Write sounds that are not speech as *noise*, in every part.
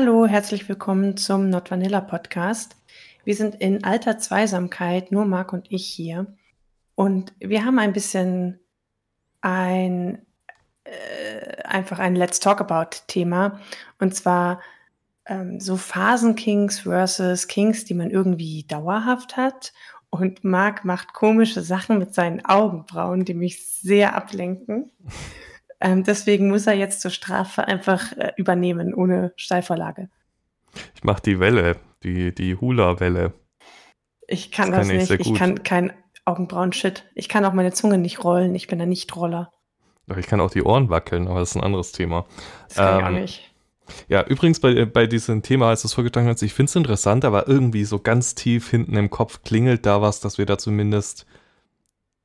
Hallo, herzlich willkommen zum Not Vanilla Podcast. Wir sind in alter Zweisamkeit, nur Marc und ich hier. Und wir haben ein bisschen ein äh, einfach ein Let's Talk About Thema. Und zwar ähm, so Phasen-Kings versus Kings, die man irgendwie dauerhaft hat. Und Marc macht komische Sachen mit seinen Augenbrauen, die mich sehr ablenken. *laughs* Ähm, deswegen muss er jetzt zur Strafe einfach äh, übernehmen, ohne Steilvorlage. Ich mache die Welle, die, die Hula-Welle. Ich kann das, das kann nicht. Ich, ich kann kein Augenbrauen-Shit. Ich kann auch meine Zunge nicht rollen. Ich bin ein Nicht-Roller. Doch, ich kann auch die Ohren wackeln, aber das ist ein anderes Thema. Das kann ähm, ich auch ähm, nicht. Ja, übrigens bei, bei diesem Thema, als du es vorgetragen hast, ich finde es interessant, aber irgendwie so ganz tief hinten im Kopf klingelt da was, dass wir da zumindest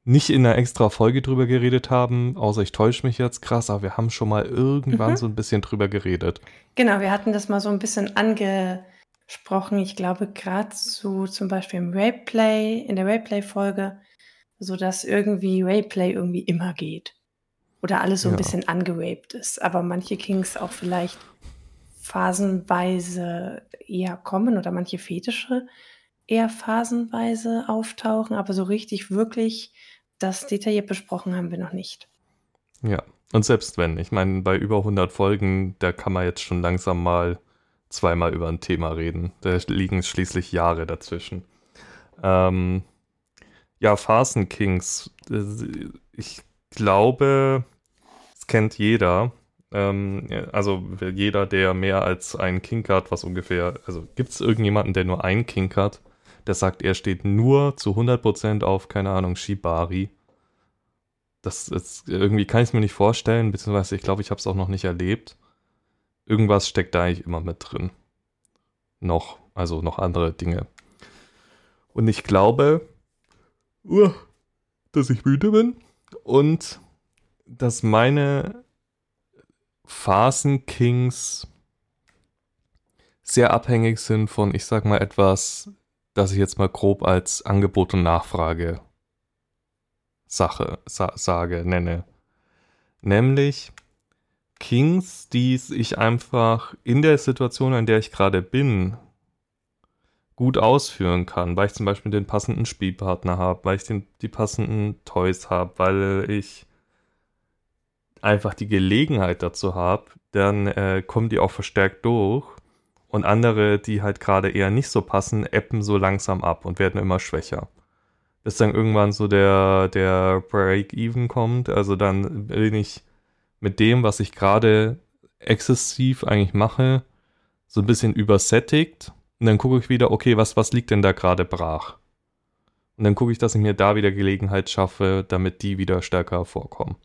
nicht in einer extra Folge drüber geredet haben, außer ich täusche mich jetzt krass, aber wir haben schon mal irgendwann mhm. so ein bisschen drüber geredet. Genau, wir hatten das mal so ein bisschen angesprochen. Ich glaube, gerade zu zum Beispiel im Rayplay, in der Rayplay-Folge, so dass irgendwie Rayplay irgendwie immer geht. Oder alles so ein ja. bisschen angeraped ist. Aber manche Kings auch vielleicht phasenweise eher kommen oder manche Fetische eher phasenweise auftauchen, aber so richtig wirklich das detailliert besprochen haben wir noch nicht. Ja, und selbst wenn, ich meine, bei über 100 Folgen, da kann man jetzt schon langsam mal zweimal über ein Thema reden. Da liegen schließlich Jahre dazwischen. Ähm, ja, Phasen Kings. Äh, ich glaube, es kennt jeder. Ähm, also jeder, der mehr als einen Kink hat, was ungefähr, also gibt es irgendjemanden, der nur einen Kink hat? der sagt, er steht nur zu 100% auf, keine Ahnung, Shibari. Das ist, irgendwie kann ich es mir nicht vorstellen, beziehungsweise ich glaube, ich habe es auch noch nicht erlebt. Irgendwas steckt da eigentlich immer mit drin. Noch, also noch andere Dinge. Und ich glaube, uh, dass ich müde bin und dass meine Phasen-Kings sehr abhängig sind von, ich sag mal, etwas das ich jetzt mal grob als Angebot und Nachfrage Sache sa sage, nenne. Nämlich Kings, die ich einfach in der Situation, in der ich gerade bin, gut ausführen kann, weil ich zum Beispiel den passenden Spielpartner habe, weil ich den, die passenden Toys habe, weil ich einfach die Gelegenheit dazu habe, dann äh, kommen die auch verstärkt durch und andere, die halt gerade eher nicht so passen, appen so langsam ab und werden immer schwächer. Bis dann irgendwann so der, der Break-Even kommt. Also dann bin ich mit dem, was ich gerade exzessiv eigentlich mache, so ein bisschen übersättigt. Und dann gucke ich wieder, okay, was, was liegt denn da gerade brach? Und dann gucke ich, dass ich mir da wieder Gelegenheit schaffe, damit die wieder stärker vorkommen.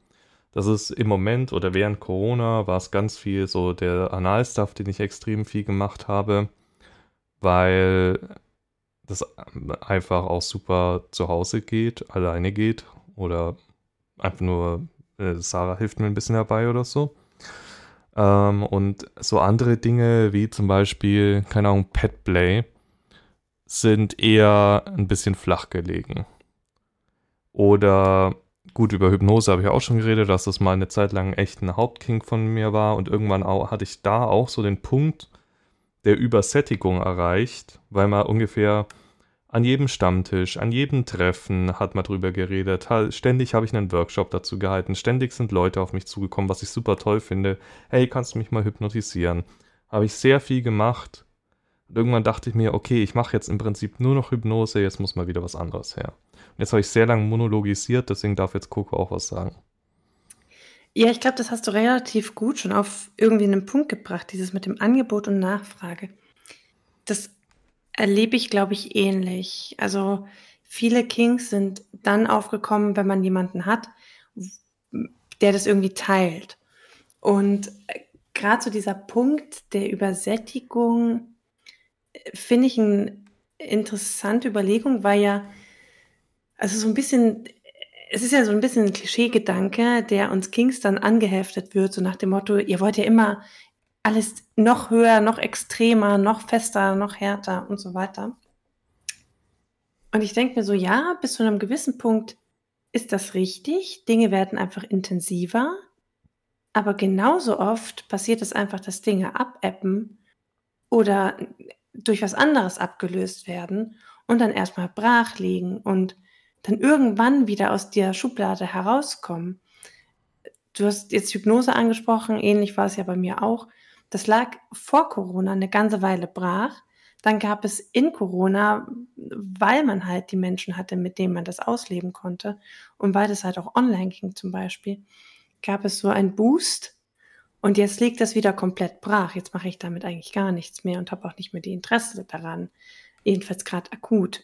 Das ist im Moment oder während Corona war es ganz viel so der Analstuff, den ich extrem viel gemacht habe, weil das einfach auch super zu Hause geht, alleine geht oder einfach nur äh, Sarah hilft mir ein bisschen dabei oder so. Ähm, und so andere Dinge wie zum Beispiel, keine Ahnung, Petplay sind eher ein bisschen flach gelegen. Oder gut, über Hypnose habe ich auch schon geredet, dass das mal eine Zeit lang echt ein Hauptkink von mir war und irgendwann auch, hatte ich da auch so den Punkt der Übersättigung erreicht, weil man ungefähr an jedem Stammtisch, an jedem Treffen hat man drüber geredet. Ständig habe ich einen Workshop dazu gehalten. Ständig sind Leute auf mich zugekommen, was ich super toll finde. Hey, kannst du mich mal hypnotisieren? Habe ich sehr viel gemacht. Und irgendwann dachte ich mir, okay, ich mache jetzt im Prinzip nur noch Hypnose, jetzt muss mal wieder was anderes her. Jetzt habe ich sehr lange monologisiert, deswegen darf jetzt Coco auch was sagen. Ja, ich glaube, das hast du relativ gut schon auf irgendwie einen Punkt gebracht, dieses mit dem Angebot und Nachfrage. Das erlebe ich, glaube ich, ähnlich. Also viele Kings sind dann aufgekommen, wenn man jemanden hat, der das irgendwie teilt. Und äh, gerade so dieser Punkt der Übersättigung äh, finde ich eine interessante Überlegung, weil ja also so ein bisschen, es ist ja so ein bisschen ein Klischeegedanke, der uns Kings dann angeheftet wird, so nach dem Motto, ihr wollt ja immer alles noch höher, noch extremer, noch fester, noch härter und so weiter. Und ich denke mir so, ja, bis zu einem gewissen Punkt ist das richtig. Dinge werden einfach intensiver. Aber genauso oft passiert es einfach, dass Dinge abappen oder durch was anderes abgelöst werden und dann erstmal brach liegen und dann irgendwann wieder aus der Schublade herauskommen. Du hast jetzt Hypnose angesprochen, ähnlich war es ja bei mir auch. Das lag vor Corona eine ganze Weile brach. Dann gab es in Corona, weil man halt die Menschen hatte, mit denen man das ausleben konnte und weil das halt auch online ging zum Beispiel, gab es so einen Boost. Und jetzt liegt das wieder komplett brach. Jetzt mache ich damit eigentlich gar nichts mehr und habe auch nicht mehr die Interesse daran. Jedenfalls gerade akut.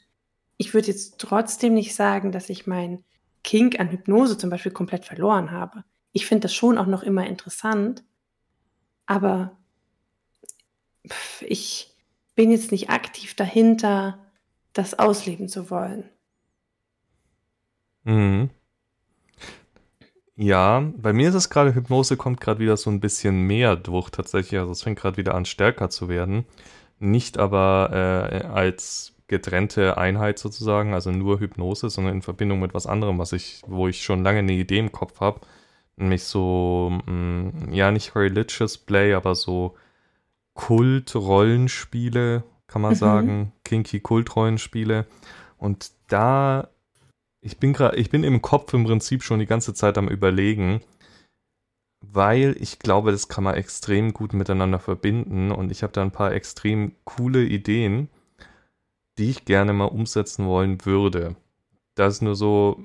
Ich würde jetzt trotzdem nicht sagen, dass ich mein Kink an Hypnose zum Beispiel komplett verloren habe. Ich finde das schon auch noch immer interessant, aber ich bin jetzt nicht aktiv dahinter, das ausleben zu wollen. Mhm. Ja, bei mir ist es gerade, Hypnose kommt gerade wieder so ein bisschen mehr durch tatsächlich. Also es fängt gerade wieder an, stärker zu werden. Nicht aber äh, als getrennte Einheit sozusagen, also nur Hypnose, sondern in Verbindung mit was anderem, was ich, wo ich schon lange eine Idee im Kopf habe. Nämlich so, mh, mm, ja, nicht Religious Play, aber so Kult-Rollenspiele, kann man mhm. sagen. Kinky Kult-Rollenspiele. Und da ich bin gerade, ich bin im Kopf im Prinzip schon die ganze Zeit am überlegen, weil ich glaube, das kann man extrem gut miteinander verbinden und ich habe da ein paar extrem coole Ideen, die ich gerne mal umsetzen wollen würde. Das ist nur so,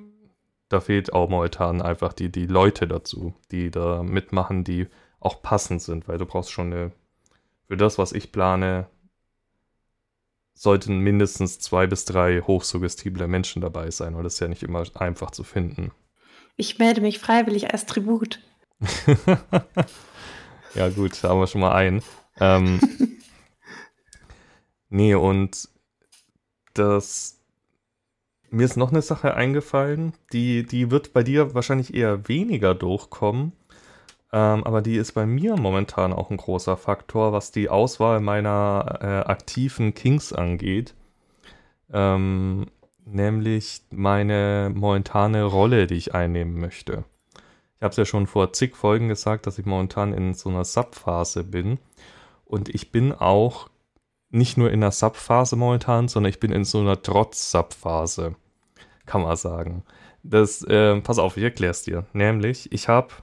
da fehlt auch momentan einfach die, die Leute dazu, die da mitmachen, die auch passend sind, weil du brauchst schon eine, für das, was ich plane, sollten mindestens zwei bis drei hochsuggestible Menschen dabei sein, weil das ist ja nicht immer einfach zu finden. Ich melde mich freiwillig als Tribut. *laughs* ja, gut, da haben wir schon mal einen. Ähm, *laughs* nee, und das. Mir ist noch eine Sache eingefallen, die, die wird bei dir wahrscheinlich eher weniger durchkommen. Ähm, aber die ist bei mir momentan auch ein großer Faktor, was die Auswahl meiner äh, aktiven Kings angeht. Ähm, nämlich meine momentane Rolle, die ich einnehmen möchte. Ich habe es ja schon vor zig Folgen gesagt, dass ich momentan in so einer Sub-Phase bin. Und ich bin auch nicht nur in einer Sub-Phase momentan, sondern ich bin in so einer Trotz-Sub-Phase, kann man sagen. Das, äh, pass auf, ich erkläre es dir. Nämlich, ich habe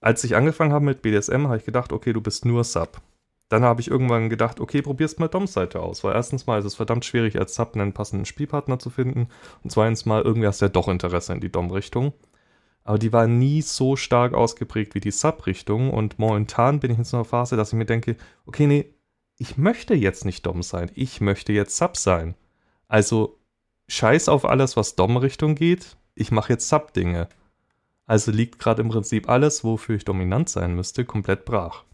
als ich angefangen habe mit BDSM, habe ich gedacht, okay, du bist nur Sub. Dann habe ich irgendwann gedacht, okay, probierst mal Dom-Seite aus, weil erstens mal ist es verdammt schwierig, als Sub einen passenden Spielpartner zu finden und zweitens mal irgendwie hast du ja doch Interesse in die Dom-Richtung. Aber die war nie so stark ausgeprägt wie die Sub-Richtung und momentan bin ich in so einer Phase, dass ich mir denke, okay, nee, ich möchte jetzt nicht Dom sein, ich möchte jetzt Sub sein. Also scheiß auf alles, was Dom-Richtung geht, ich mache jetzt Sub-Dinge. Also liegt gerade im Prinzip alles, wofür ich dominant sein müsste, komplett brach.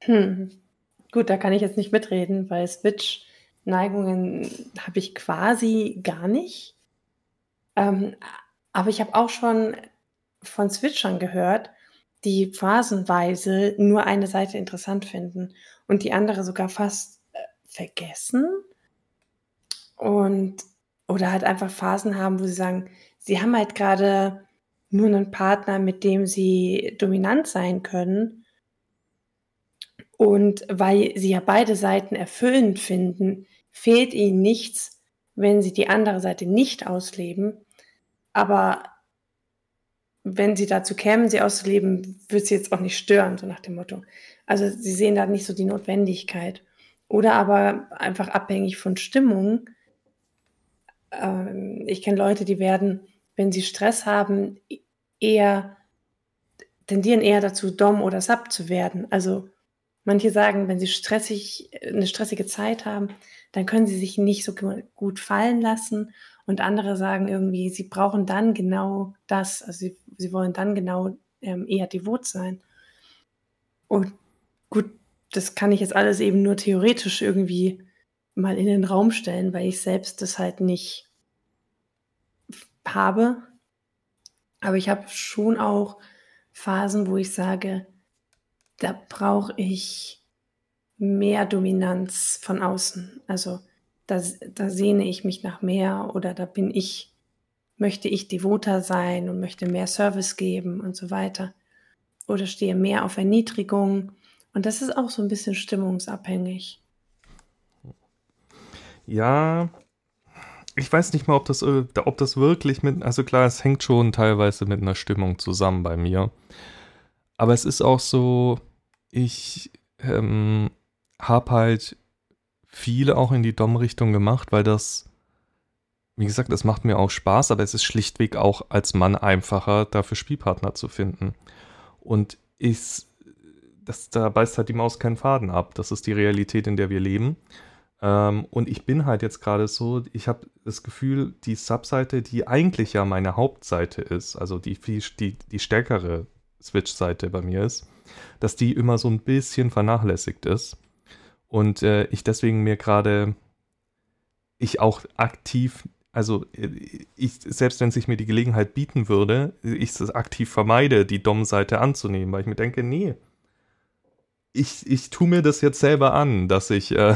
Hm. Gut, da kann ich jetzt nicht mitreden, weil Switch-Neigungen habe ich quasi gar nicht. Ähm, aber ich habe auch schon von Switchern gehört, die phasenweise nur eine Seite interessant finden und die andere sogar fast äh, vergessen. Und oder halt einfach Phasen haben, wo sie sagen, sie haben halt gerade nur einen Partner, mit dem sie dominant sein können. Und weil sie ja beide Seiten erfüllend finden, fehlt ihnen nichts, wenn sie die andere Seite nicht ausleben. Aber wenn sie dazu kämen, sie auszuleben, würde sie jetzt auch nicht stören, so nach dem Motto. Also sie sehen da nicht so die Notwendigkeit. Oder aber einfach abhängig von Stimmung. Ähm, ich kenne Leute, die werden wenn sie Stress haben, eher tendieren eher dazu, Dom oder Sub zu werden. Also manche sagen, wenn sie stressig, eine stressige Zeit haben, dann können sie sich nicht so gut fallen lassen. Und andere sagen irgendwie, sie brauchen dann genau das. Also sie, sie wollen dann genau ähm, eher devot sein. Und gut, das kann ich jetzt alles eben nur theoretisch irgendwie mal in den Raum stellen, weil ich selbst das halt nicht habe. Aber ich habe schon auch Phasen, wo ich sage, da brauche ich mehr Dominanz von außen. Also da, da sehne ich mich nach mehr oder da bin ich, möchte ich devoter sein und möchte mehr Service geben und so weiter. oder stehe mehr auf Erniedrigung. Und das ist auch so ein bisschen stimmungsabhängig. Ja, ich weiß nicht mal, ob das, äh, ob das wirklich mit, also klar, es hängt schon teilweise mit einer Stimmung zusammen bei mir. Aber es ist auch so, ich ähm, habe halt viele auch in die Dom-Richtung gemacht, weil das, wie gesagt, es macht mir auch Spaß, aber es ist schlichtweg auch als Mann einfacher, dafür Spielpartner zu finden. Und ich, das, da beißt halt die Maus keinen Faden ab. Das ist die Realität, in der wir leben. Ähm, und ich bin halt jetzt gerade so, ich habe das Gefühl, die Subseite, die eigentlich ja meine Hauptseite ist, also die, die, die stärkere Switch-Seite bei mir ist, dass die immer so ein bisschen vernachlässigt ist. Und äh, ich deswegen mir gerade, ich auch aktiv, also äh, ich, selbst wenn sich mir die Gelegenheit bieten würde, ich es aktiv vermeide, die Dom-Seite anzunehmen, weil ich mir denke, nee, ich, ich tue mir das jetzt selber an, dass ich, äh,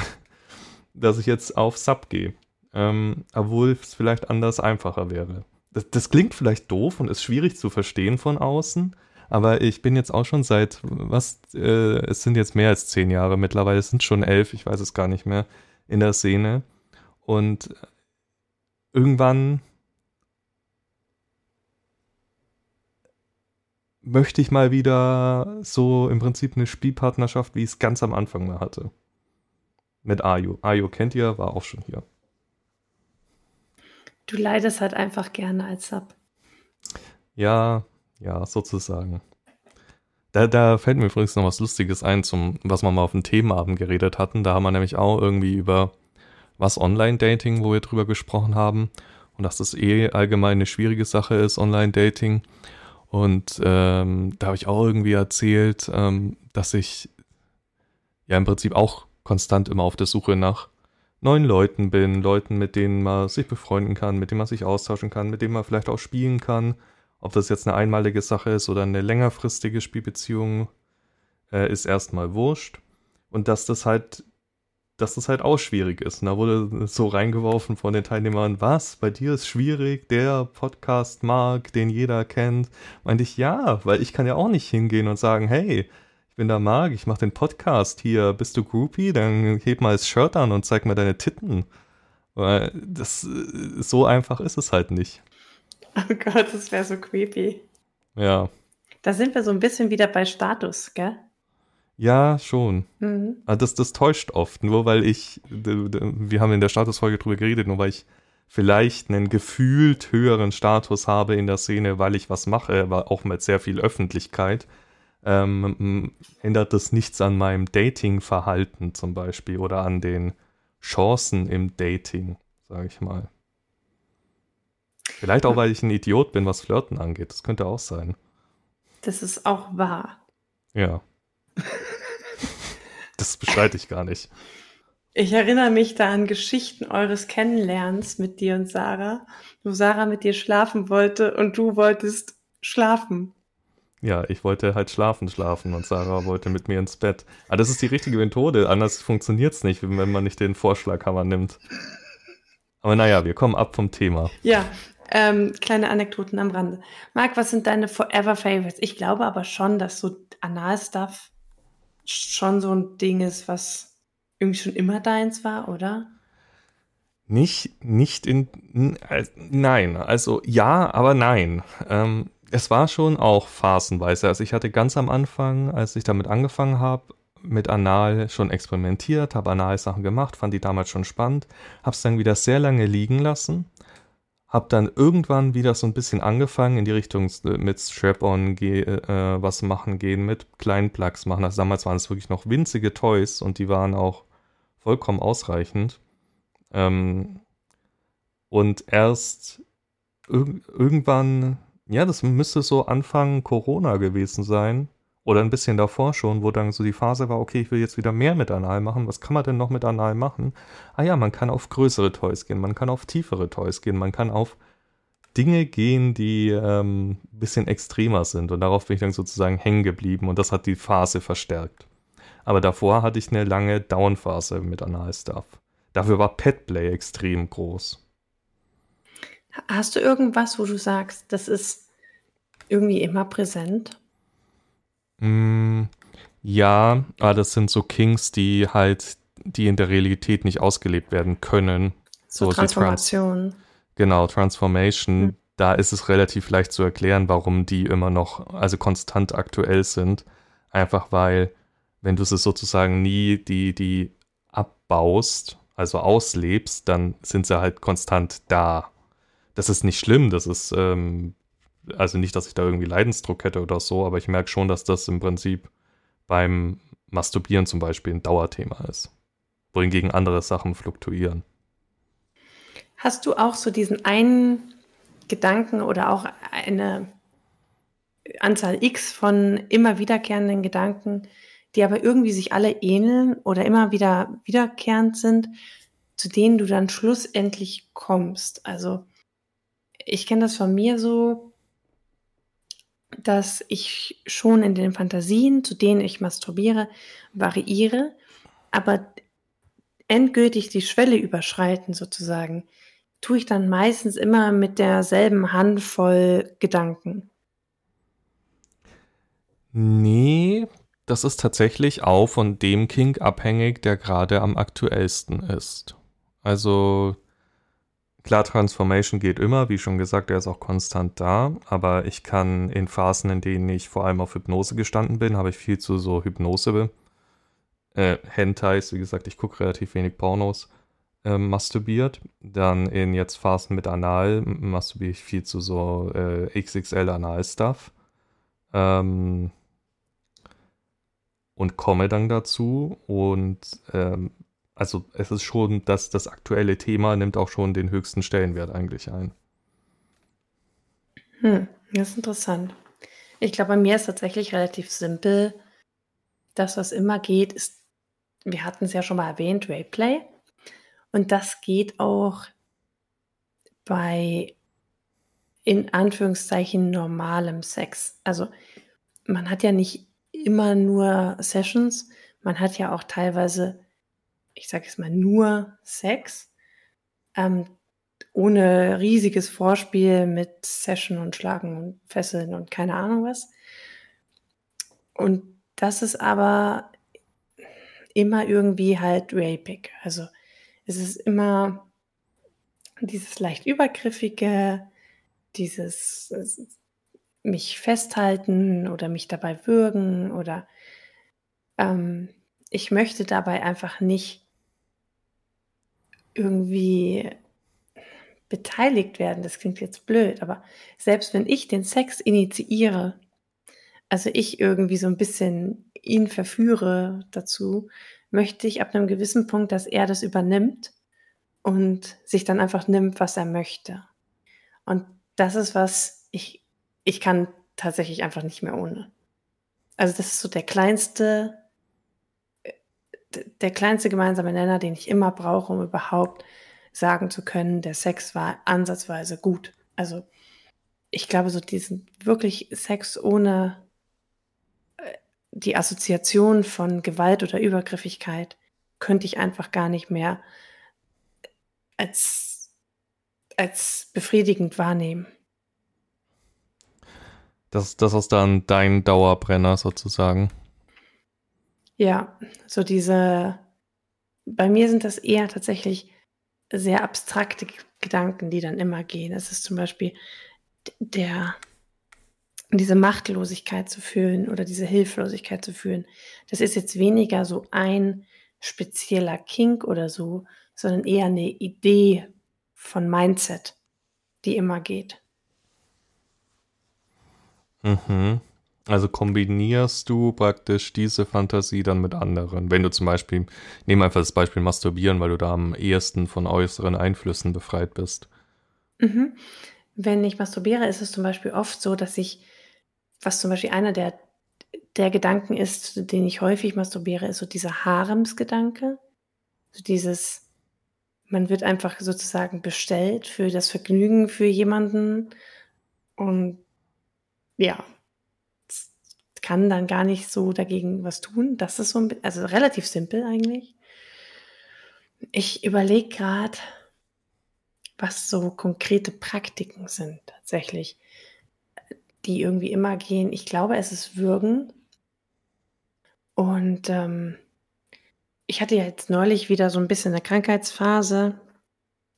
*laughs* dass ich jetzt auf Sub gehe. Ähm, obwohl es vielleicht anders einfacher wäre. Das, das, klingt vielleicht doof und ist schwierig zu verstehen von außen, aber ich bin jetzt auch schon seit, was, äh, es sind jetzt mehr als zehn Jahre mittlerweile, es sind schon elf, ich weiß es gar nicht mehr, in der Szene. Und irgendwann möchte ich mal wieder so im Prinzip eine Spielpartnerschaft, wie ich es ganz am Anfang mal hatte. Mit Ayu. Ayu kennt ihr, war auch schon hier. Du leidest halt einfach gerne als Sub. Ja, ja, sozusagen. Da, da fällt mir übrigens noch was Lustiges ein, zum, was wir mal auf dem Themenabend geredet hatten. Da haben wir nämlich auch irgendwie über was Online-Dating, wo wir drüber gesprochen haben. Und dass das eh allgemein eine schwierige Sache ist, Online-Dating. Und ähm, da habe ich auch irgendwie erzählt, ähm, dass ich ja im Prinzip auch konstant immer auf der Suche nach neuen Leuten bin, Leuten, mit denen man sich befreunden kann, mit denen man sich austauschen kann, mit denen man vielleicht auch spielen kann ob das jetzt eine einmalige Sache ist oder eine längerfristige Spielbeziehung, äh, ist erstmal wurscht. Und dass das halt, dass das halt auch schwierig ist. Und da wurde so reingeworfen von den Teilnehmern, was, bei dir ist schwierig, der Podcast Mark, den jeder kennt. Meinte ich, ja, weil ich kann ja auch nicht hingehen und sagen, hey, ich bin der Mark, ich mache den Podcast hier, bist du Groupie? Dann heb mal das Shirt an und zeig mir deine Titten. Weil das, so einfach ist es halt nicht. Oh Gott, das wäre so creepy. Ja. Da sind wir so ein bisschen wieder bei Status, gell? Ja, schon. Mhm. Aber das, das täuscht oft, nur weil ich, wir haben in der Statusfolge drüber geredet, nur weil ich vielleicht einen gefühlt höheren Status habe in der Szene, weil ich was mache, aber auch mit sehr viel Öffentlichkeit, ähm, ändert das nichts an meinem Dating-Verhalten zum Beispiel oder an den Chancen im Dating, sage ich mal. Vielleicht auch, weil ich ein Idiot bin, was Flirten angeht. Das könnte auch sein. Das ist auch wahr. Ja. das bestreite ich gar nicht. Ich erinnere mich da an Geschichten eures Kennenlernens mit dir und Sarah, wo Sarah mit dir schlafen wollte und du wolltest schlafen. Ja, ich wollte halt schlafen, schlafen und Sarah wollte mit mir ins Bett. Aber das ist die richtige Methode, anders funktioniert es nicht, wenn man nicht den Vorschlaghammer nimmt. Aber naja, wir kommen ab vom Thema. Ja, ähm, kleine Anekdoten am Rande. Marc, was sind deine Forever Favorites? Ich glaube aber schon, dass so Anal-Stuff schon so ein Ding ist, was irgendwie schon immer deins war, oder? Nicht, nicht in, nein, also ja, aber nein. Ähm, es war schon auch phasenweise. Also ich hatte ganz am Anfang, als ich damit angefangen habe, mit Anal schon experimentiert, habe Anal-Sachen gemacht, fand die damals schon spannend, habe es dann wieder sehr lange liegen lassen hab dann irgendwann wieder so ein bisschen angefangen in die Richtung äh, mit Strap-on äh, was machen gehen, mit kleinen Plugs machen. Also damals waren es wirklich noch winzige Toys und die waren auch vollkommen ausreichend. Ähm, und erst irg irgendwann, ja, das müsste so Anfang Corona gewesen sein, oder ein bisschen davor schon, wo dann so die Phase war, okay, ich will jetzt wieder mehr mit Anal machen. Was kann man denn noch mit Anal machen? Ah ja, man kann auf größere Toys gehen, man kann auf tiefere Toys gehen, man kann auf Dinge gehen, die ähm, ein bisschen extremer sind. Und darauf bin ich dann sozusagen hängen geblieben und das hat die Phase verstärkt. Aber davor hatte ich eine lange Down-Phase mit Anal-Stuff. Dafür war Petplay extrem groß. Hast du irgendwas, wo du sagst, das ist irgendwie immer präsent? Mm, ja, aber das sind so Kings, die halt, die in der Realität nicht ausgelebt werden können. So, So, die Trans Transformation. genau, Transformation. Hm. Da ist es relativ leicht zu erklären, warum die immer noch, also konstant aktuell sind. Einfach weil, wenn du sie sozusagen nie die, die abbaust, also auslebst, dann sind sie halt konstant da. Das ist nicht schlimm, das ist, ähm, also nicht, dass ich da irgendwie Leidensdruck hätte oder so, aber ich merke schon, dass das im Prinzip beim Masturbieren zum Beispiel ein Dauerthema ist. Wohingegen andere Sachen fluktuieren. Hast du auch so diesen einen Gedanken oder auch eine Anzahl X von immer wiederkehrenden Gedanken, die aber irgendwie sich alle ähneln oder immer wieder wiederkehrend sind, zu denen du dann schlussendlich kommst? Also ich kenne das von mir so, dass ich schon in den Fantasien, zu denen ich masturbiere, variiere, aber endgültig die Schwelle überschreiten sozusagen, tue ich dann meistens immer mit derselben Handvoll Gedanken. Nee, das ist tatsächlich auch von dem Kink abhängig, der gerade am aktuellsten ist. Also klar, Transformation geht immer, wie schon gesagt, er ist auch konstant da, aber ich kann in Phasen, in denen ich vor allem auf Hypnose gestanden bin, habe ich viel zu so Hypnose, äh, Hentais, wie gesagt, ich gucke relativ wenig Pornos, äh, masturbiert. Dann in jetzt Phasen mit Anal masturbiere ich viel zu so äh, XXL Anal-Stuff. Ähm, und komme dann dazu. Und ähm, also es ist schon, dass das aktuelle Thema nimmt auch schon den höchsten Stellenwert eigentlich ein. Hm, das ist interessant. Ich glaube, bei mir ist tatsächlich relativ simpel. Das, was immer geht, ist, wir hatten es ja schon mal erwähnt, Rayplay. Und das geht auch bei in Anführungszeichen normalem Sex. Also man hat ja nicht immer nur Sessions, man hat ja auch teilweise, ich sage es mal, nur Sex, ähm, ohne riesiges Vorspiel mit Session und Schlagen und Fesseln und keine Ahnung was. Und das ist aber immer irgendwie halt rapig. Also es ist immer dieses leicht übergriffige, dieses mich festhalten oder mich dabei würgen oder ähm, ich möchte dabei einfach nicht irgendwie beteiligt werden. Das klingt jetzt blöd, aber selbst wenn ich den Sex initiiere, also ich irgendwie so ein bisschen ihn verführe dazu, möchte ich ab einem gewissen Punkt, dass er das übernimmt und sich dann einfach nimmt, was er möchte. Und das ist was, ich, ich kann tatsächlich einfach nicht mehr ohne. Also das ist so der kleinste, der kleinste gemeinsame Nenner, den ich immer brauche, um überhaupt sagen zu können, der Sex war ansatzweise gut. Also ich glaube, so diesen wirklich Sex ohne die Assoziation von Gewalt oder Übergriffigkeit könnte ich einfach gar nicht mehr als, als befriedigend wahrnehmen. Das, das ist dann dein Dauerbrenner sozusagen. Ja, so diese, bei mir sind das eher tatsächlich sehr abstrakte Gedanken, die dann immer gehen. Es ist zum Beispiel der, diese Machtlosigkeit zu fühlen oder diese Hilflosigkeit zu fühlen. Das ist jetzt weniger so ein spezieller Kink oder so, sondern eher eine Idee von Mindset, die immer geht. Mhm. Also kombinierst du praktisch diese Fantasie dann mit anderen. Wenn du zum Beispiel, nehmen einfach das Beispiel Masturbieren, weil du da am ehesten von äußeren Einflüssen befreit bist. Mhm. Wenn ich masturbiere, ist es zum Beispiel oft so, dass ich, was zum Beispiel einer der, der Gedanken ist, den ich häufig masturbiere, ist so dieser Haremsgedanke. So dieses, man wird einfach sozusagen bestellt für das Vergnügen für jemanden und ja, kann dann gar nicht so dagegen was tun. Das ist so ein, also relativ simpel eigentlich. Ich überlege gerade, was so konkrete Praktiken sind tatsächlich, die irgendwie immer gehen. Ich glaube, es ist Würgen. Und ähm, ich hatte ja jetzt neulich wieder so ein bisschen eine Krankheitsphase.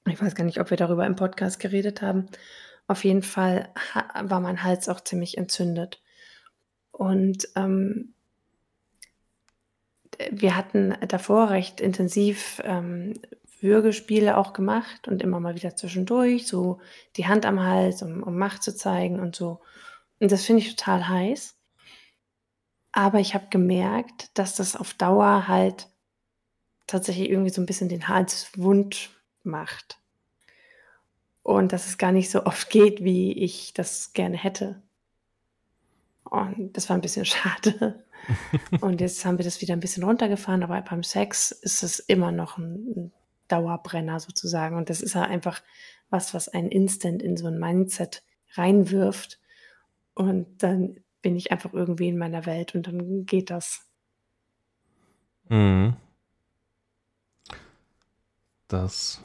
Ich weiß gar nicht, ob wir darüber im Podcast geredet haben. Auf jeden Fall war mein Hals auch ziemlich entzündet. Und ähm, wir hatten davor recht intensiv ähm, Würgespiele auch gemacht und immer mal wieder zwischendurch, so die Hand am Hals, um, um Macht zu zeigen und so. Und das finde ich total heiß. Aber ich habe gemerkt, dass das auf Dauer halt tatsächlich irgendwie so ein bisschen den Hals wund macht. Und dass es gar nicht so oft geht, wie ich das gerne hätte. Und das war ein bisschen schade. *laughs* und jetzt haben wir das wieder ein bisschen runtergefahren, aber beim Sex ist es immer noch ein, Dauerbrenner sozusagen. Und das ist ja einfach was, was einen instant in so ein Mindset reinwirft. Und dann bin ich einfach irgendwie in meiner Welt und dann geht das. Mhm. Das.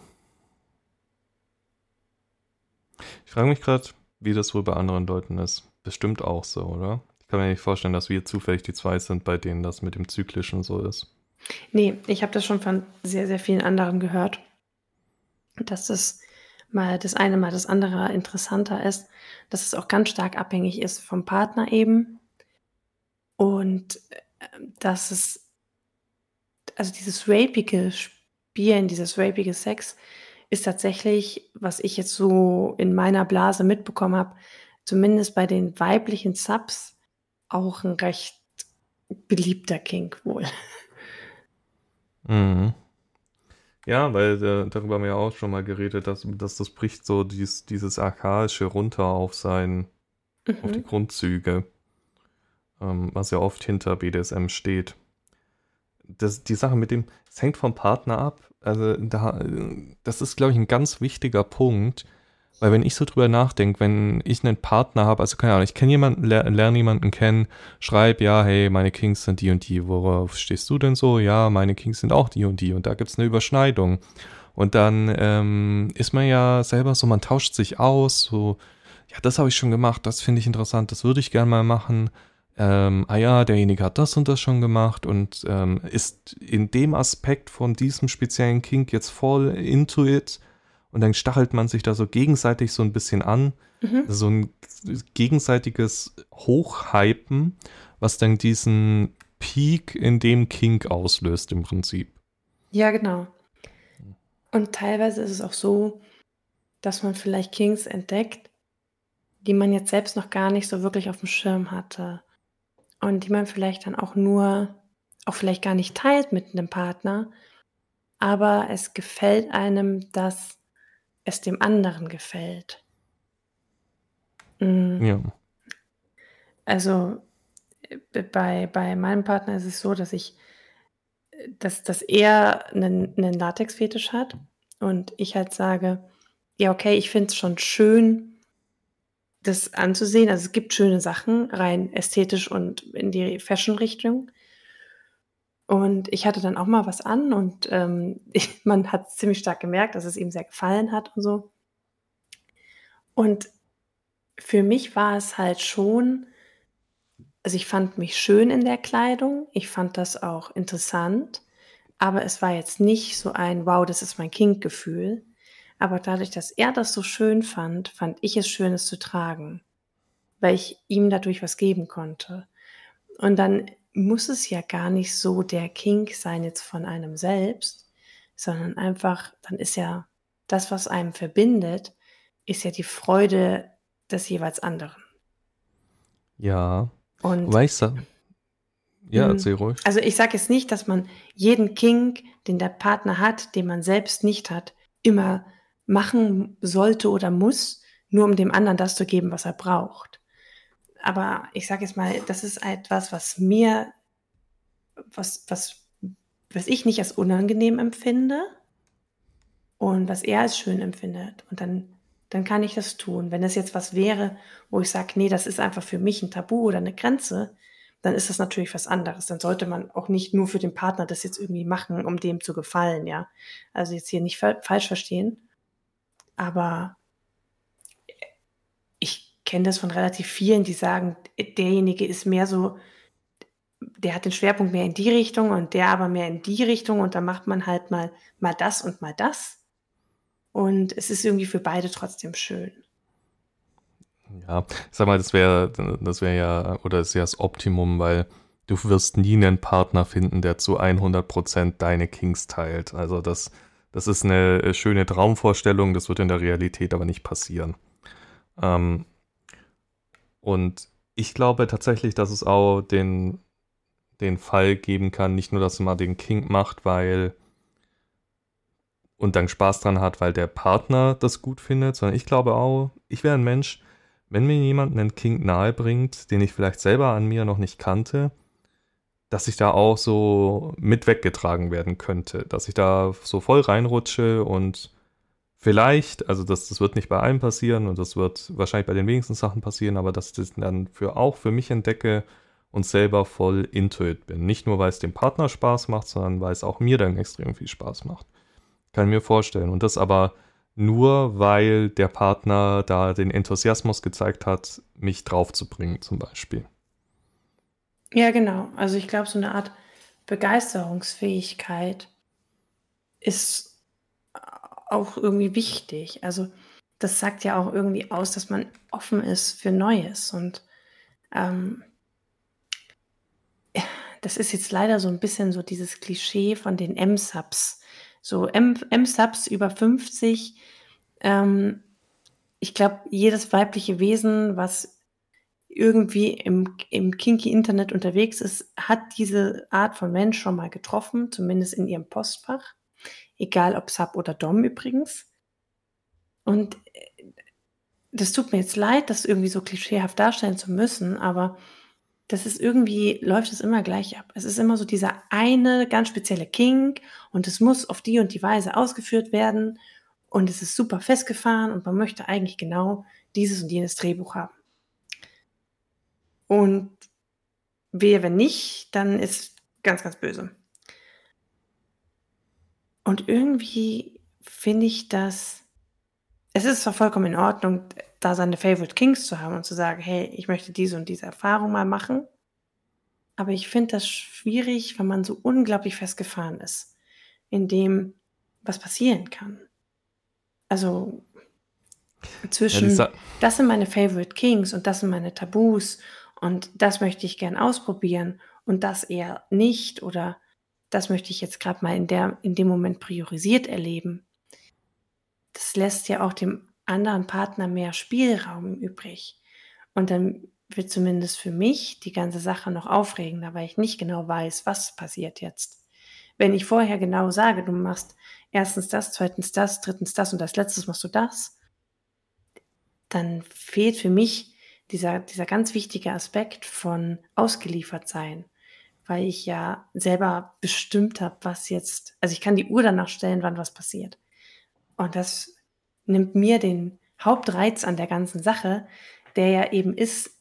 Ich frage mich gerade, wie das wohl bei anderen Leuten ist. Bestimmt auch so, oder? Ich kann mir nicht vorstellen, dass wir zufällig die zwei sind, bei denen das mit dem Zyklischen so ist. Nee, ich habe das schon von sehr, sehr vielen anderen gehört, dass das mal das eine, mal das andere interessanter ist, dass es auch ganz stark abhängig ist vom Partner eben und äh, dass es, also dieses rapige Spielen, dieses rapige Sex ist tatsächlich, was ich jetzt so in meiner Blase mitbekommen habe, zumindest bei den weiblichen Subs auch ein recht beliebter Kink wohl. Mhm. Ja, weil äh, darüber haben wir ja auch schon mal geredet, dass, dass das bricht so dies, dieses Archaische runter auf sein, mhm. auf die mhm. Grundzüge, ähm, was ja oft hinter BDSM steht. Das, die Sache mit dem, es hängt vom Partner ab. Also da, das ist, glaube ich, ein ganz wichtiger Punkt, weil wenn ich so drüber nachdenke, wenn ich einen Partner habe, also keine Ahnung, ich kenne jemanden, ler lerne jemanden kennen, schreib, ja, hey, meine Kings sind die und die, worauf stehst du denn so? Ja, meine Kings sind auch die und die und da gibt's eine Überschneidung. Und dann ähm, ist man ja selber so, man tauscht sich aus, so, ja, das habe ich schon gemacht, das finde ich interessant, das würde ich gerne mal machen. Ähm, ah ja, derjenige hat das und das schon gemacht und ähm, ist in dem Aspekt von diesem speziellen Kink jetzt voll into it und dann stachelt man sich da so gegenseitig so ein bisschen an. Mhm. So ein gegenseitiges Hochhypen, was dann diesen Peak in dem Kink auslöst im Prinzip. Ja, genau. Und teilweise ist es auch so, dass man vielleicht Kinks entdeckt, die man jetzt selbst noch gar nicht so wirklich auf dem Schirm hatte. Und die man vielleicht dann auch nur, auch vielleicht gar nicht teilt mit einem Partner. Aber es gefällt einem, dass es dem anderen gefällt. Mhm. Ja. Also äh, bei, bei meinem Partner ist es so, dass ich, dass, dass er einen, einen Latex-Fetisch hat und ich halt sage, ja, okay, ich finde es schon schön, das anzusehen. Also es gibt schöne Sachen, rein ästhetisch und in die Fashion-Richtung. Und ich hatte dann auch mal was an und ähm, *laughs* ich, man hat ziemlich stark gemerkt, dass es ihm sehr gefallen hat und so. Und für mich war es halt schon, also ich fand mich schön in der Kleidung, ich fand das auch interessant, aber es war jetzt nicht so ein, wow, das ist mein Kindgefühl. Aber dadurch, dass er das so schön fand, fand ich es schön, es zu tragen, weil ich ihm dadurch was geben konnte. Und dann muss es ja gar nicht so der Kink sein jetzt von einem selbst, sondern einfach, dann ist ja das, was einem verbindet, ist ja die Freude des jeweils anderen. Ja. Und weißt du? Ja, erzähl ruhig. Also ich sage jetzt nicht, dass man jeden Kink, den der Partner hat, den man selbst nicht hat, immer machen sollte oder muss, nur um dem anderen das zu geben, was er braucht aber ich sage jetzt mal, das ist etwas, was mir, was, was, was ich nicht als unangenehm empfinde und was er als schön empfindet. Und dann, dann kann ich das tun. Wenn es jetzt was wäre, wo ich sage, nee, das ist einfach für mich ein Tabu oder eine Grenze, dann ist das natürlich was anderes. Dann sollte man auch nicht nur für den Partner das jetzt irgendwie machen, um dem zu gefallen, ja. Also jetzt hier nicht falsch verstehen. Aber kenne das von relativ vielen, die sagen, derjenige ist mehr so, der hat den Schwerpunkt mehr in die Richtung und der aber mehr in die Richtung und dann macht man halt mal, mal das und mal das. Und es ist irgendwie für beide trotzdem schön. Ja, ich sag mal, das wäre das wäre ja, oder ist ja das Optimum, weil du wirst nie einen Partner finden, der zu 100% deine Kings teilt. Also das, das ist eine schöne Traumvorstellung, das wird in der Realität aber nicht passieren. Ähm, und ich glaube tatsächlich, dass es auch den, den Fall geben kann, nicht nur, dass man den King macht, weil und dann Spaß dran hat, weil der Partner das gut findet, sondern ich glaube auch, ich wäre ein Mensch, wenn mir jemand einen King nahe bringt, den ich vielleicht selber an mir noch nicht kannte, dass ich da auch so mit weggetragen werden könnte, dass ich da so voll reinrutsche und vielleicht, also das, das wird nicht bei allem passieren und das wird wahrscheinlich bei den wenigsten Sachen passieren, aber dass ich das dann für auch für mich entdecke und selber voll intuit bin. Nicht nur, weil es dem Partner Spaß macht, sondern weil es auch mir dann extrem viel Spaß macht. Kann ich mir vorstellen. Und das aber nur, weil der Partner da den Enthusiasmus gezeigt hat, mich draufzubringen, zum Beispiel. Ja, genau. Also ich glaube, so eine Art Begeisterungsfähigkeit ist auch irgendwie wichtig. Also das sagt ja auch irgendwie aus, dass man offen ist für Neues. Und ähm, das ist jetzt leider so ein bisschen so dieses Klischee von den M-Subs. So M-Subs über 50. Ähm, ich glaube, jedes weibliche Wesen, was irgendwie im, im kinky Internet unterwegs ist, hat diese Art von Mensch schon mal getroffen, zumindest in ihrem Postfach. Egal ob Sub oder Dom übrigens. Und äh, das tut mir jetzt leid, das irgendwie so klischeehaft darstellen zu müssen, aber das ist irgendwie, läuft es immer gleich ab. Es ist immer so dieser eine ganz spezielle Kink und es muss auf die und die Weise ausgeführt werden und es ist super festgefahren und man möchte eigentlich genau dieses und jenes Drehbuch haben. Und wehe, wenn nicht, dann ist ganz, ganz böse. Und irgendwie finde ich das, es ist zwar vollkommen in Ordnung, da seine Favorite Kings zu haben und zu sagen, hey, ich möchte diese und diese Erfahrung mal machen. Aber ich finde das schwierig, wenn man so unglaublich festgefahren ist, in dem, was passieren kann. Also zwischen, ja, das sind meine Favorite Kings und das sind meine Tabus und das möchte ich gern ausprobieren und das eher nicht oder das möchte ich jetzt gerade mal in, der, in dem Moment priorisiert erleben. Das lässt ja auch dem anderen Partner mehr Spielraum übrig. Und dann wird zumindest für mich die ganze Sache noch aufregender, weil ich nicht genau weiß, was passiert jetzt. Wenn ich vorher genau sage, du machst erstens das, zweitens das, drittens das und als letztes machst du das, dann fehlt für mich dieser, dieser ganz wichtige Aspekt von ausgeliefert sein, weil ich ja selber bestimmt habe, was jetzt, also ich kann die Uhr danach stellen, wann was passiert. Und das nimmt mir den Hauptreiz an der ganzen Sache, der ja eben ist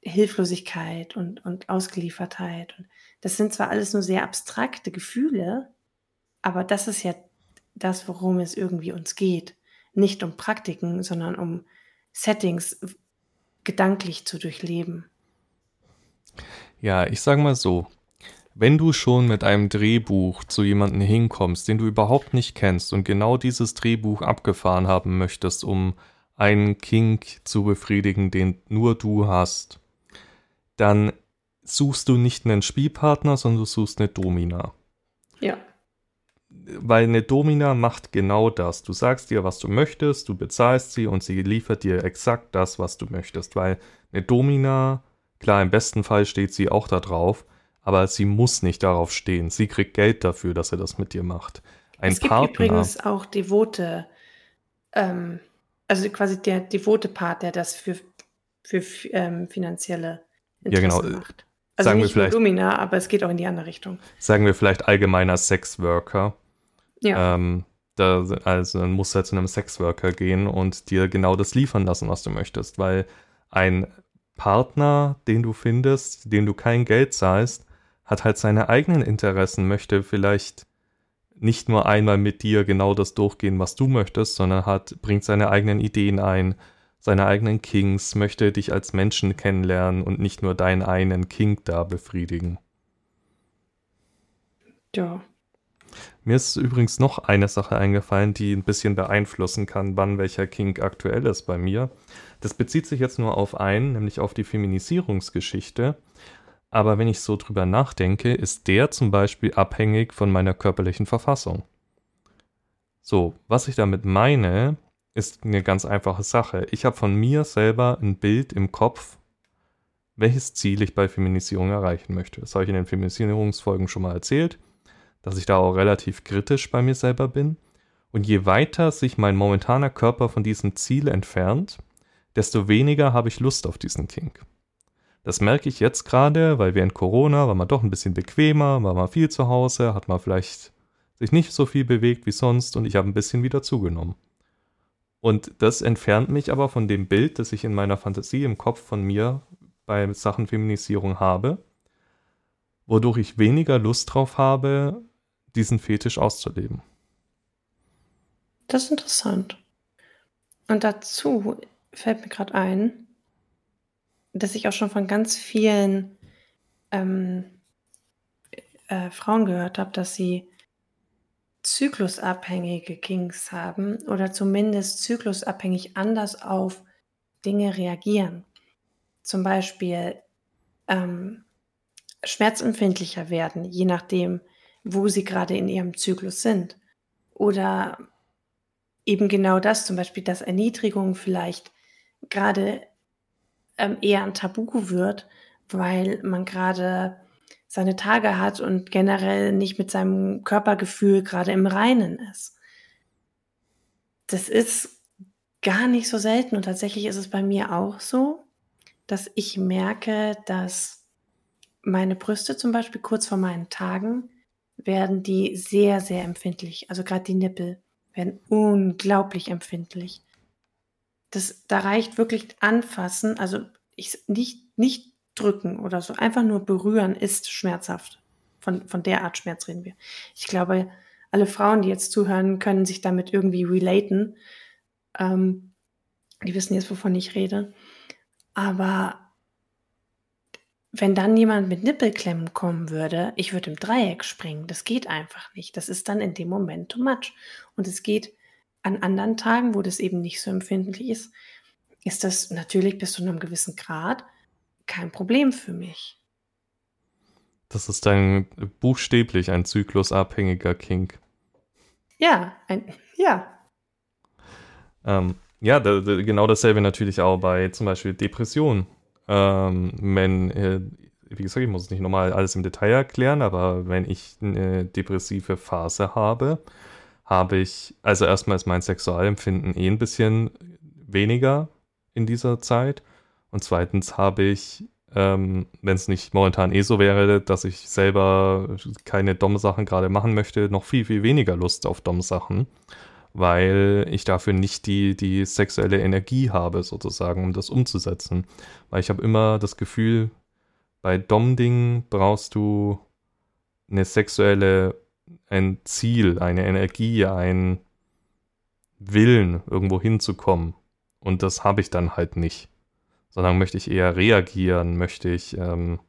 Hilflosigkeit und, und Ausgeliefertheit. Und das sind zwar alles nur sehr abstrakte Gefühle, aber das ist ja das, worum es irgendwie uns geht. Nicht um Praktiken, sondern um Settings gedanklich zu durchleben. Ja, ich sage mal so, wenn du schon mit einem Drehbuch zu jemandem hinkommst, den du überhaupt nicht kennst und genau dieses Drehbuch abgefahren haben möchtest, um einen Kink zu befriedigen, den nur du hast, dann suchst du nicht einen Spielpartner, sondern du suchst eine Domina. Ja weil eine Domina macht genau das. Du sagst ihr, was du möchtest, du bezahlst sie und sie liefert dir exakt das, was du möchtest. Weil eine Domina, klar, im besten Fall steht sie auch da drauf, aber sie muss nicht darauf stehen. Sie kriegt Geld dafür, dass er das mit dir macht. Ein es gibt Partner, übrigens auch devote, ähm, also quasi der devote Part, der das für, für ähm, finanzielle Interessen ja, genau. macht. Also sagen nicht wir vielleicht, Domina, aber es geht auch in die andere Richtung. Sagen wir vielleicht allgemeiner Sexworker. Ja. Ähm, da, also dann musst du halt zu einem Sexworker gehen und dir genau das liefern lassen, was du möchtest, weil ein Partner, den du findest, dem du kein Geld zahlst, hat halt seine eigenen Interessen, möchte vielleicht nicht nur einmal mit dir genau das durchgehen, was du möchtest, sondern hat, bringt seine eigenen Ideen ein, seine eigenen Kings, möchte dich als Menschen kennenlernen und nicht nur deinen einen King da befriedigen. Ja. Mir ist übrigens noch eine Sache eingefallen, die ein bisschen beeinflussen kann, wann welcher King aktuell ist bei mir. Das bezieht sich jetzt nur auf einen, nämlich auf die Feminisierungsgeschichte. Aber wenn ich so drüber nachdenke, ist der zum Beispiel abhängig von meiner körperlichen Verfassung. So, was ich damit meine, ist eine ganz einfache Sache. Ich habe von mir selber ein Bild im Kopf, welches Ziel ich bei Feminisierung erreichen möchte. Das habe ich in den Feminisierungsfolgen schon mal erzählt, dass ich da auch relativ kritisch bei mir selber bin. Und je weiter sich mein momentaner Körper von diesem Ziel entfernt, desto weniger habe ich Lust auf diesen Kink. Das merke ich jetzt gerade, weil während Corona war man doch ein bisschen bequemer, war man viel zu Hause, hat man vielleicht sich nicht so viel bewegt wie sonst und ich habe ein bisschen wieder zugenommen. Und das entfernt mich aber von dem Bild, das ich in meiner Fantasie im Kopf von mir bei Sachen Feminisierung habe, wodurch ich weniger Lust drauf habe, diesen Fetisch auszuleben. Das ist interessant. Und dazu fällt mir gerade ein, dass ich auch schon von ganz vielen ähm, äh, Frauen gehört habe, dass sie zyklusabhängige Kings haben oder zumindest zyklusabhängig anders auf Dinge reagieren. Zum Beispiel ähm, schmerzempfindlicher werden, je nachdem, wo sie gerade in ihrem Zyklus sind. Oder eben genau das, zum Beispiel, dass Erniedrigung vielleicht gerade ähm, eher ein Tabu wird, weil man gerade seine Tage hat und generell nicht mit seinem Körpergefühl gerade im Reinen ist. Das ist gar nicht so selten und tatsächlich ist es bei mir auch so, dass ich merke, dass meine Brüste zum Beispiel kurz vor meinen Tagen werden die sehr, sehr empfindlich. Also gerade die Nippel werden unglaublich empfindlich. Das, da reicht wirklich anfassen, also ich nicht, nicht drücken oder so, einfach nur berühren ist schmerzhaft. Von, von der Art Schmerz reden wir. Ich glaube, alle Frauen, die jetzt zuhören, können sich damit irgendwie relaten. Ähm, die wissen jetzt, wovon ich rede. Aber wenn dann jemand mit Nippelklemmen kommen würde, ich würde im Dreieck springen. Das geht einfach nicht. Das ist dann in dem Moment too much. Und es geht an anderen Tagen, wo das eben nicht so empfindlich ist, ist das natürlich bis zu einem gewissen Grad kein Problem für mich. Das ist dann buchstäblich ein zyklusabhängiger Kink. Ja, ein, ja. Ähm, ja, da, da, genau dasselbe natürlich auch bei zum Beispiel Depressionen. Ähm, wenn, äh, wie gesagt, ich muss es nicht nochmal alles im Detail erklären, aber wenn ich eine depressive Phase habe, habe ich, also erstmal ist mein Sexualempfinden eh ein bisschen weniger in dieser Zeit. Und zweitens habe ich, ähm, wenn es nicht momentan eh so wäre, dass ich selber keine Dom-Sachen gerade machen möchte, noch viel, viel weniger Lust auf Dom-Sachen, weil ich dafür nicht die, die sexuelle Energie habe, sozusagen, um das umzusetzen. Weil ich habe immer das Gefühl, bei Dom-Dingen brauchst du eine sexuelle, ein Ziel, eine Energie, ein Willen, irgendwo hinzukommen. Und das habe ich dann halt nicht sondern möchte ich eher reagieren, möchte ich ähm,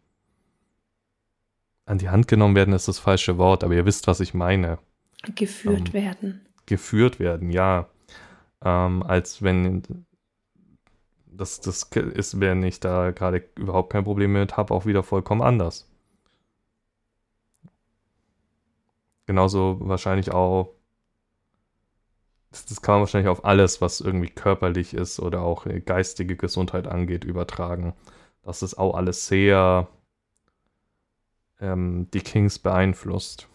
an die Hand genommen werden, ist das falsche Wort, aber ihr wisst, was ich meine. Geführt ähm, werden. Geführt werden, ja. Ähm, als wenn das, das ist, wenn ich da gerade überhaupt kein Problem mit habe, auch wieder vollkommen anders. Genauso wahrscheinlich auch das, das, kann man wahrscheinlich auf alles, was irgendwie körperlich ist oder auch äh, geistige Gesundheit angeht, übertragen. Das ist auch alles sehr ähm, die Kings beeinflusst.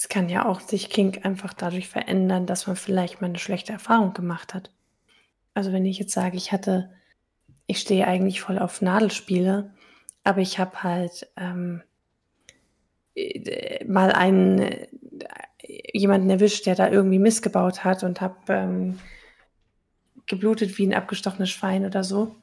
Es kann ja auch sich King einfach dadurch verändern, dass man vielleicht mal eine schlechte Erfahrung gemacht hat. Also wenn ich jetzt sage, ich hatte, ich stehe eigentlich voll auf Nadelspiele, aber ich habe halt ähm, äh, mal einen jemanden erwischt, der da irgendwie missgebaut hat und habe ähm, geblutet wie ein abgestochenes Schwein oder so,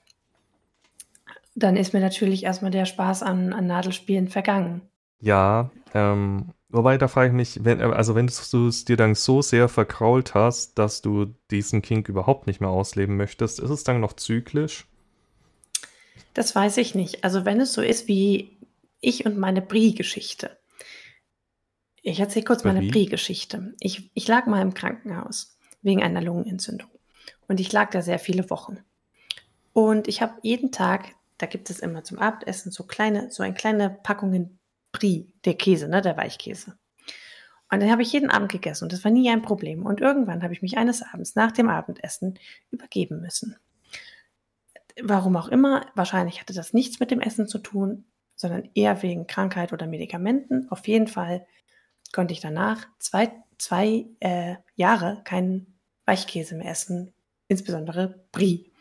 dann ist mir natürlich erstmal der Spaß an, an Nadelspielen vergangen. Ja, ähm, Wobei, da frage ich mich, wenn, also wenn du es dir dann so sehr verkrault hast, dass du diesen Kink überhaupt nicht mehr ausleben möchtest, ist es dann noch zyklisch? Das weiß ich nicht. Also wenn es so ist wie ich und meine Brie-Geschichte. Ich erzähle kurz meine Brie-Geschichte. Ich, ich lag mal im Krankenhaus wegen einer Lungenentzündung. Und ich lag da sehr viele Wochen. Und ich habe jeden Tag, da gibt es immer zum Abendessen so kleine, so eine kleine Packungen Brie, der Käse, ne, der Weichkäse. Und den habe ich jeden Abend gegessen und das war nie ein Problem. Und irgendwann habe ich mich eines Abends nach dem Abendessen übergeben müssen. Warum auch immer, wahrscheinlich hatte das nichts mit dem Essen zu tun, sondern eher wegen Krankheit oder Medikamenten. Auf jeden Fall konnte ich danach zwei, zwei äh, Jahre keinen Weichkäse mehr essen, insbesondere Brie.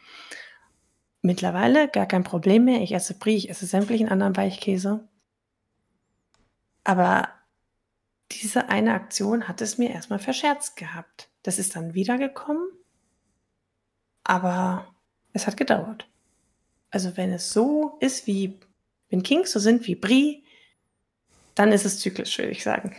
Mittlerweile gar kein Problem mehr. Ich esse Brie, ich esse sämtlichen anderen Weichkäse. Aber diese eine Aktion hat es mir erstmal verscherzt gehabt. Das ist dann wiedergekommen, aber es hat gedauert. Also wenn es so ist wie, wenn Kings so sind wie Brie, dann ist es zyklisch, würde ich sagen.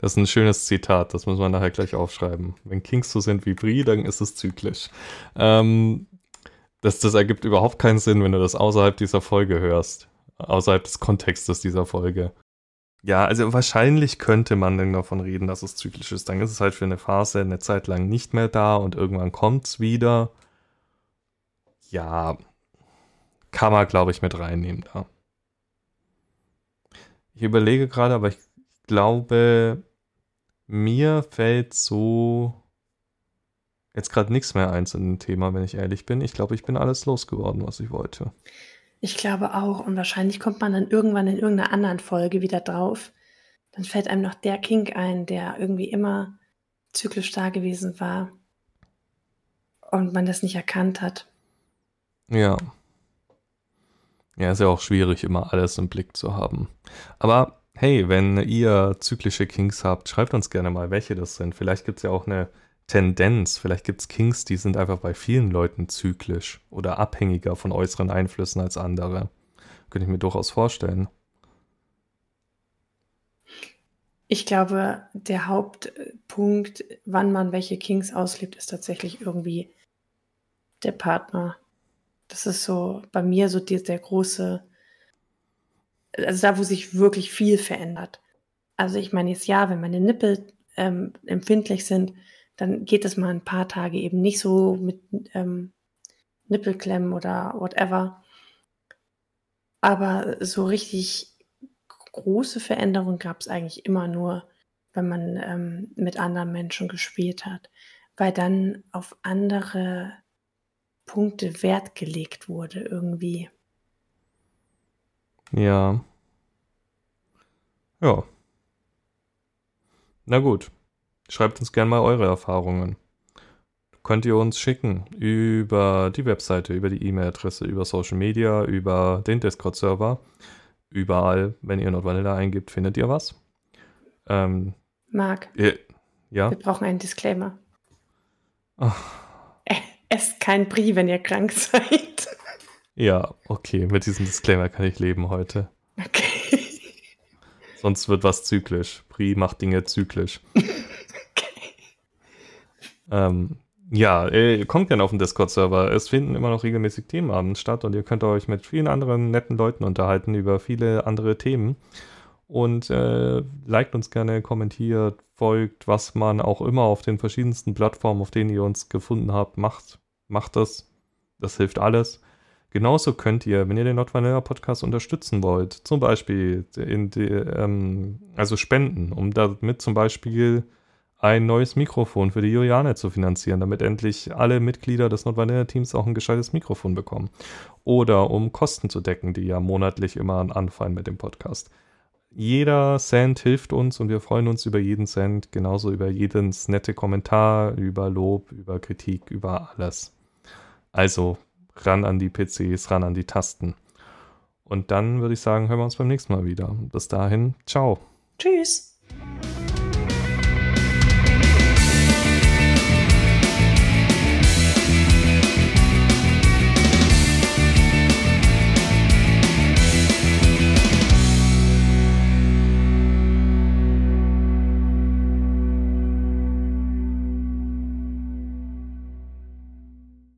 Das ist ein schönes Zitat, das muss man nachher gleich aufschreiben. Wenn Kings so sind wie Brie, dann ist es zyklisch. Ähm, das, das ergibt überhaupt keinen Sinn, wenn du das außerhalb dieser Folge hörst. Außerhalb des Kontextes dieser Folge. Ja, also wahrscheinlich könnte man dann davon reden, dass es zyklisch ist. Dann ist es halt für eine Phase eine Zeit lang nicht mehr da und irgendwann kommt es wieder. Ja, kann man, glaube ich, mit reinnehmen da. Ich überlege gerade, aber ich glaube, mir fällt so jetzt gerade nichts mehr ein zu dem Thema, wenn ich ehrlich bin. Ich glaube, ich bin alles losgeworden, was ich wollte. Ich glaube auch. Und wahrscheinlich kommt man dann irgendwann in irgendeiner anderen Folge wieder drauf. Dann fällt einem noch der Kink ein, der irgendwie immer zyklisch da gewesen war. Und man das nicht erkannt hat. Ja. Ja, ist ja auch schwierig, immer alles im Blick zu haben. Aber hey, wenn ihr zyklische Kinks habt, schreibt uns gerne mal, welche das sind. Vielleicht gibt es ja auch eine Tendenz. Vielleicht gibt es Kings, die sind einfach bei vielen Leuten zyklisch oder abhängiger von äußeren Einflüssen als andere. Könnte ich mir durchaus vorstellen. Ich glaube, der Hauptpunkt, wann man welche Kings auslebt, ist tatsächlich irgendwie der Partner. Das ist so bei mir so der, der große, also da, wo sich wirklich viel verändert. Also ich meine jetzt ja, wenn meine Nippel ähm, empfindlich sind, dann geht es mal ein paar Tage eben nicht so mit ähm, Nippelklemmen oder whatever. Aber so richtig große Veränderungen gab es eigentlich immer nur, wenn man ähm, mit anderen Menschen gespielt hat, weil dann auf andere Punkte Wert gelegt wurde irgendwie. Ja. Ja. Na gut. Schreibt uns gerne mal eure Erfahrungen. Könnt ihr uns schicken über die Webseite, über die E-Mail-Adresse, über Social Media, über den Discord-Server. Überall, wenn ihr Nordvanilla eingibt, findet ihr was. Ähm, Marc. Ihr, ja? Wir brauchen einen Disclaimer. *laughs* Esst kein Brie, wenn ihr krank seid. Ja, okay. Mit diesem Disclaimer kann ich leben heute. Okay. Sonst wird was zyklisch. Brie macht Dinge zyklisch. *laughs* Ähm, ja, kommt gerne auf den Discord-Server. Es finden immer noch regelmäßig Themenabend statt und ihr könnt euch mit vielen anderen netten Leuten unterhalten über viele andere Themen. Und äh, liked uns gerne, kommentiert, folgt, was man auch immer auf den verschiedensten Plattformen, auf denen ihr uns gefunden habt, macht. Macht das. Das hilft alles. Genauso könnt ihr, wenn ihr den Not Vanilla Podcast unterstützen wollt, zum Beispiel in die, ähm, also spenden, um damit zum Beispiel ein neues Mikrofon für die Juliane zu finanzieren, damit endlich alle Mitglieder des Nordvanilla-Teams auch ein gescheites Mikrofon bekommen. Oder um Kosten zu decken, die ja monatlich immer anfallen mit dem Podcast. Jeder Cent hilft uns und wir freuen uns über jeden Cent, genauso über jeden nette Kommentar, über Lob, über Kritik, über alles. Also ran an die PCs, ran an die Tasten. Und dann würde ich sagen, hören wir uns beim nächsten Mal wieder. Bis dahin, ciao. Tschüss.